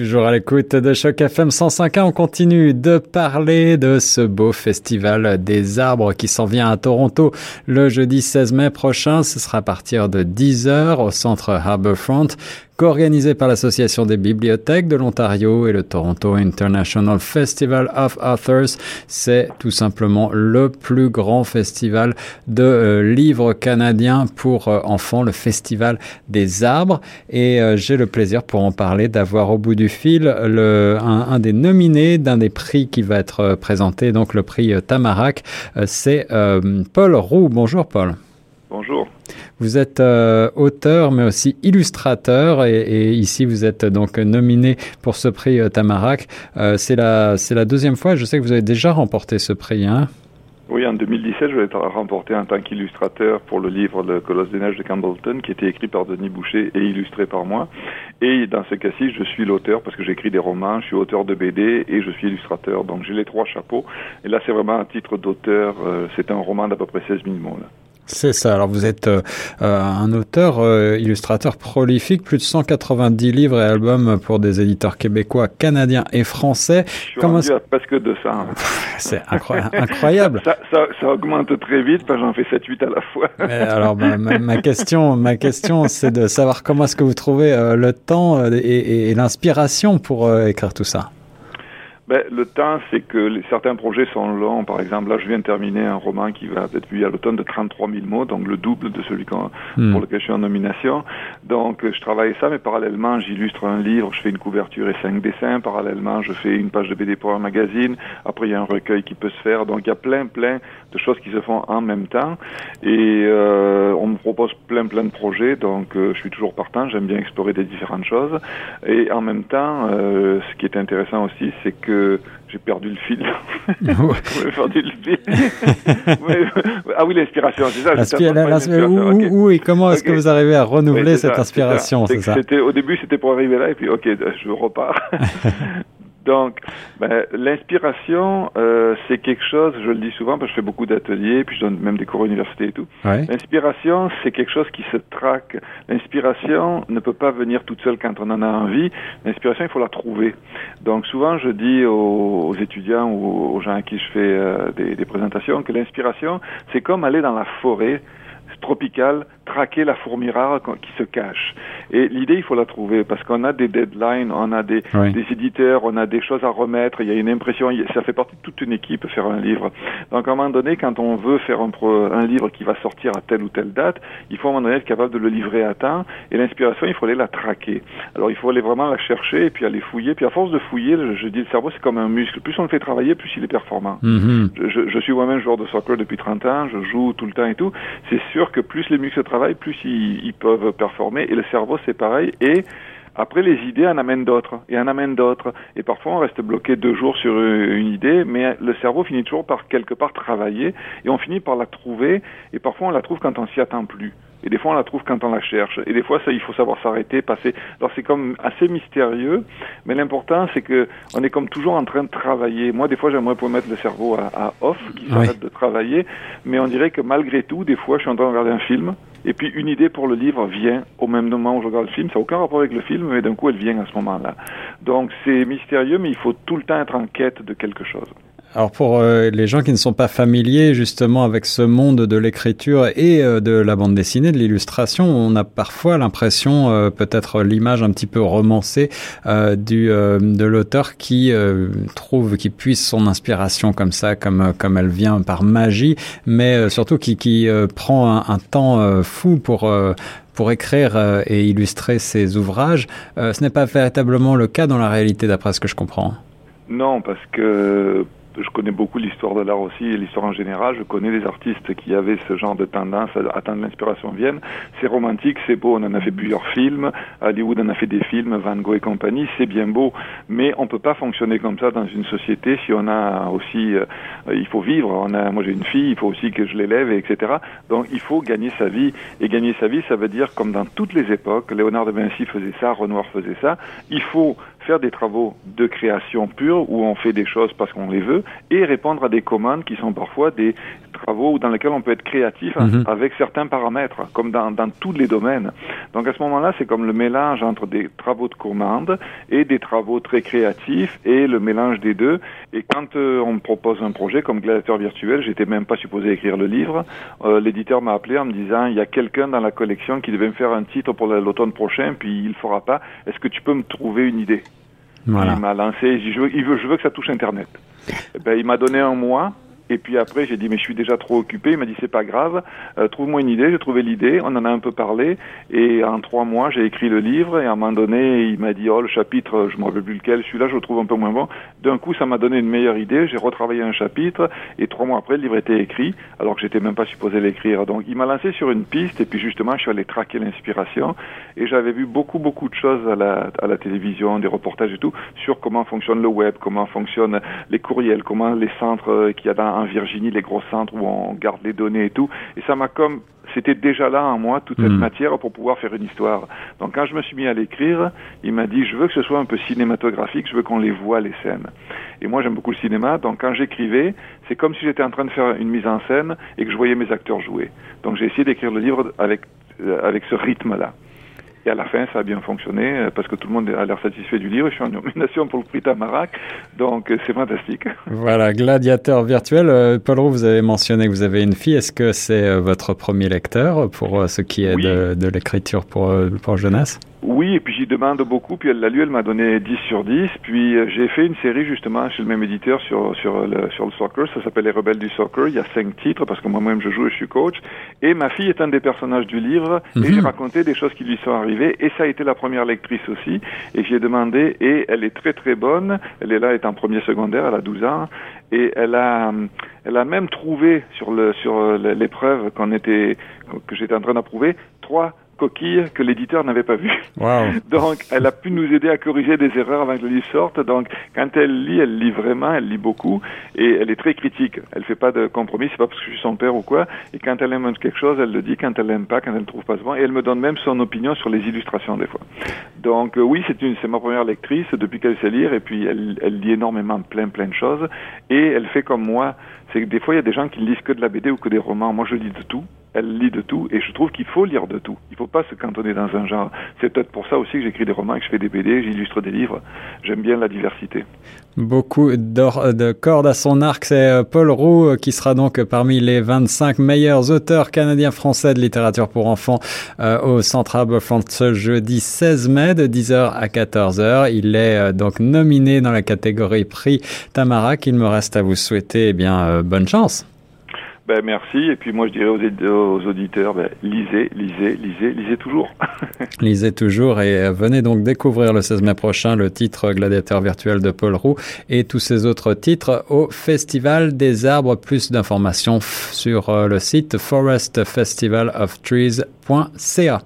Toujours à l'écoute de Choc FM 105.1, on continue de parler de ce beau festival des arbres qui s'en vient à Toronto le jeudi 16 mai prochain. Ce sera à partir de 10h au centre Harbourfront co-organisé par l'Association des bibliothèques de l'Ontario et le Toronto International Festival of Authors. C'est tout simplement le plus grand festival de euh, livres canadiens pour euh, enfants, le Festival des arbres. Et euh, j'ai le plaisir pour en parler d'avoir au bout du fil un, des nominés d'un des prix qui va être présenté, donc le prix Tamarac. C'est Paul Roux. Bonjour Paul. Bonjour. Vous êtes euh, auteur, mais aussi illustrateur, et, ici vous êtes donc nominé pour ce prix euh, Tamarac. Euh, c'est la c'est la deuxième fois. Je sais que vous avez déjà remporté ce prix, hein oui, en 2017, je l'ai remporté en tant qu'illustrateur pour le livre Le Colosse des Neiges de Campbellton, qui était écrit par Denis Boucher et illustré par moi. Et dans ce cas-ci, je suis l'auteur parce que j'écris des romans, je suis auteur de BD et je suis illustrateur. Donc j'ai les trois chapeaux. Et là, c'est vraiment un titre d'auteur. c'est un roman d'à peu près 16 000 mots. Là. C'est ça. Alors vous êtes euh, euh, un auteur, euh, illustrateur prolifique, plus de 190 livres et albums pour des éditeurs québécois, canadiens et français. Je suis Comment rendu à presque 200. Hein. C'est incroyable. ça, ça, ça, augmente très vite, j'en fais 7-8 à la fois. alors ma, ma, question, ma question, c'est de savoir comment est-ce que vous trouvez le temps et, et l'inspiration pour écrire tout ça? Ben, le temps, c'est que les, certains projets sont longs. Par exemple, là, je viens de terminer un roman qui va être publié à l'automne de 33 000 mots, donc le double de celui hmm. pour lequel je suis en nomination. Donc, je travaille ça, mais parallèlement, j'illustre un livre, je fais une couverture et cinq dessins. Parallèlement, je fais une page de BD pour un magazine. Après, il y a un recueil qui peut se faire. Donc, il y a plein, plein de choses qui se font en même temps. Et euh, on me propose plein, plein de projets. Donc, euh, je suis toujours partant. J'aime bien explorer des différentes choses. Et en même temps, euh, ce qui est intéressant aussi, c'est que j'ai perdu le fil. perdu le fil. ah oui, l'inspiration, c'est ça. où, et comment est-ce que vous arrivez à renouveler cette inspiration C'est ça. Au début, c'était pour arriver là, et puis, ok, je repars. Donc, ben, l'inspiration, euh, c'est quelque chose, je le dis souvent parce que je fais beaucoup d'ateliers, puis je donne même des cours à l'université et tout. L'inspiration, c'est quelque chose qui se traque. L'inspiration ne peut pas venir toute seule quand on en a envie. L'inspiration, il faut la trouver. Donc, souvent, je dis aux, étudiants ou aux gens à qui je fais euh, des, des présentations que l'inspiration, c'est comme aller dans la forêt tropicale traquer la fourmi rare qui se cache. Et l'idée, il faut la trouver parce qu'on a des deadlines, on a des, des, éditeurs, on a des choses à remettre, il y a une impression, ça fait partie de toute une équipe faire un livre. Donc à un moment donné, quand on veut faire un, un livre qui va sortir à telle ou telle date, il faut à un moment donné être capable de le livrer à temps et l'inspiration, il faut aller la traquer. Alors il faut aller vraiment la chercher et puis aller fouiller. Puis à force de fouiller, je, dis le cerveau, c'est comme un muscle. Plus on le fait travailler, plus il est performant. Je, je, suis moi-même joueur de soccer depuis 30 ans, je joue tout le temps et tout. C'est sûr que plus les muscles travaillent, plus ils, peuvent performer. Et le cerveau, c'est pareil. Et après, les idées en amènent d'autres, et en amènent d'autres. Et parfois, on reste bloqué deux jours sur une idée, mais le cerveau finit toujours par quelque part travailler, et on finit par la trouver, et parfois on la trouve quand on s'y attend plus. Et des fois, on la trouve quand on la cherche. Et des fois, ça, il faut savoir s'arrêter, passer. Alors, c'est comme assez mystérieux, mais l'important, c'est que on est comme toujours en train de travailler. Moi, des fois, j'aimerais pouvoir mettre le cerveau à, off, qui s'arrête de travailler, mais on dirait que malgré tout, des fois, je suis en train de regarder un film, et puis une idée pour le livre vient au même moment où je regarde le film. Ça n'a aucun rapport avec le film, mais d'un coup elle vient à ce moment-là. Donc c'est mystérieux, mais il faut tout le temps être en quête de quelque chose. Alors pour euh, les gens qui ne sont pas familiers justement avec ce monde de l'écriture et euh, de la bande dessinée, de l'illustration, on a parfois l'impression, euh, peut-être l'image un petit peu romancée du de l'auteur qui trouve, qui puise son inspiration comme ça, comme comme elle vient par magie, mais surtout qui qui prend un, un temps fou pour pour écrire et illustrer ses ouvrages. ce n'est pas véritablement le cas dans la réalité, d'après ce que je comprends. Non, parce que je connais beaucoup l'histoire de l'art aussi et l'histoire en général. Je connais les artistes qui avaient ce genre de tendance à atteindre l'inspiration vienne. C'est romantique, c'est beau. On en a fait plusieurs films. Hollywood en a fait des films, Van Gogh et compagnie. C'est bien beau, mais on peut pas fonctionner comme ça dans une société si on a aussi, euh, il faut vivre. On a, moi j'ai une fille, il faut aussi que je l'élève, etc. Donc il faut gagner sa vie. Et gagner sa vie, ça veut dire comme dans toutes les époques. Léonard de Vinci faisait ça, Renoir faisait ça. Il faut faire des travaux de création pure où on fait des choses parce qu'on les veut et répondre à des commandes qui sont parfois des travaux dans lesquels on peut être créatif mhm. avec certains paramètres, comme dans, dans tous les domaines. Donc à ce moment-là, c'est comme le mélange entre des travaux de commande et des travaux très créatifs et le mélange des deux. Et quand euh, on me propose un projet comme gladiateur virtuel, j'étais même pas supposé écrire le livre. Euh, l'éditeur m'a appelé en me disant il y a quelqu'un dans la collection qui devait me faire un titre pour l'automne prochain, puis il le fera pas. Est-ce que tu peux me trouver une idée? Il m'a lancé. Je veux, il veut, je veux que ça touche Internet. Eh ben, il m'a donné un mois. Et puis après, j'ai dit, mais je suis déjà trop occupé. Il m'a dit, c'est pas grave, euh, trouve-moi une idée. J'ai trouvé l'idée, on en a un peu parlé. Et en trois mois, j'ai écrit le livre. Et à un moment donné, il m'a dit, oh, le chapitre, je me rappelle plus lequel, celui-là, je le trouve un peu moins bon. D'un coup, ça m'a donné une meilleure idée. J'ai retravaillé un chapitre. Et trois mois après, le livre était écrit, alors que j'étais même pas supposé l'écrire. Donc, il m'a lancé sur une piste. Et puis, justement, je suis allé traquer l'inspiration. Et j'avais vu beaucoup, beaucoup de choses à la, télévision, des reportages et tout, sur comment fonctionne le web, comment fonctionnent les courriels, comment les centres qu'il y a en Virginie, les gros centre où on garde les données et tout. Et ça m'a comme c'était déjà là en moi toute cette hmm. matière pour pouvoir faire une histoire. Donc quand je me suis mis à l'écrire, il m'a dit je veux que ce soit un peu cinématographique, je veux qu'on les voit les scènes. Et moi j'aime beaucoup le cinéma, donc quand j'écrivais, c'est comme si j'étais en train de faire une mise en scène et que je voyais mes acteurs jouer. Donc j'ai essayé d'écrire le livre avec euh, avec ce rythme-là. Et à la fin, ça a bien fonctionné euh, parce que tout le monde a l'air satisfait du livre. Je suis en nomination pour le prix Tamarac, donc euh, c'est fantastique. Voilà, gladiateur virtuel. Euh, Paul Roux, vous avez mentionné que vous avez une fille. Est-ce que c'est votre premier lecteur pour ce qui est de, de l'écriture pour, pour jeunesse? Oui, et puis j'y demande beaucoup, puis elle l'a lu, elle m'a donné 10 sur 10, puis euh, j'ai fait une série justement chez le même éditeur sur, sur, le, sur le soccer, ça s'appelle Les Rebelles du Soccer, il y a cinq titres, parce que moi-même je joue et je suis coach, et ma fille est un des personnages du livre, et j'ai mhm. raconté des choses qui lui sont arrivées, et ça a été la première lectrice aussi, et j'ai demandé, et elle est très très bonne, elle est là, elle est en premier secondaire, elle a 12 ans, et elle a, elle a même trouvé sur le sur l'épreuve qu'on était que j'étais en train d'approuver trois coquille que l'éditeur n'avait pas vu. Donc, elle a pu nous aider à corriger des erreurs avant que le livre sorte. Donc, quand elle lit, elle lit vraiment, elle lit beaucoup, et elle est très critique. Elle fait pas de compromis, c'est pas parce que je suis son père ou quoi. Et quand elle aime quelque chose, elle le dit. Quand elle l'aime pas, quand elle ne trouve pas bon, et elle me donne même son opinion sur les illustrations des fois. Donc, euh, oui, c'est une, c'est ma première lectrice depuis qu'elle sait lire, et puis elle, elle lit énormément plein, plein de choses, et elle fait comme moi. C'est que des fois, il y a des gens qui lisent que de la BD ou que des romans. Moi, je lis de tout elle lit de tout et je trouve qu'il faut lire de tout. Il ne faut pas se cantonner dans un genre. C'est peut-être pour ça aussi que j'écris des romans, que je fais des BD, j'illustre des livres. J'aime bien la diversité. Beaucoup de cordes à son arc. C'est euh, Paul Roux euh, qui sera donc parmi les 25 meilleurs auteurs canadiens-français de littérature pour enfants euh, au Centre Aberfront ce jeudi 16 mai de 10h à 14h. Il est donc nominé dans la catégorie prix Tamara qu'il me reste à vous souhaiter eh bien bonne chance. Ben, merci. Et puis moi, je dirais aux, auditeurs, ben, lisez, lisez, lisez, lisez toujours. lisez toujours et euh, venez donc découvrir le 16 mai prochain le titre Gladiateur virtuel de Paul Roux et tous ces autres titres au Festival des arbres. Plus d'informations sur euh, le site forestfestivalofTrees.ca.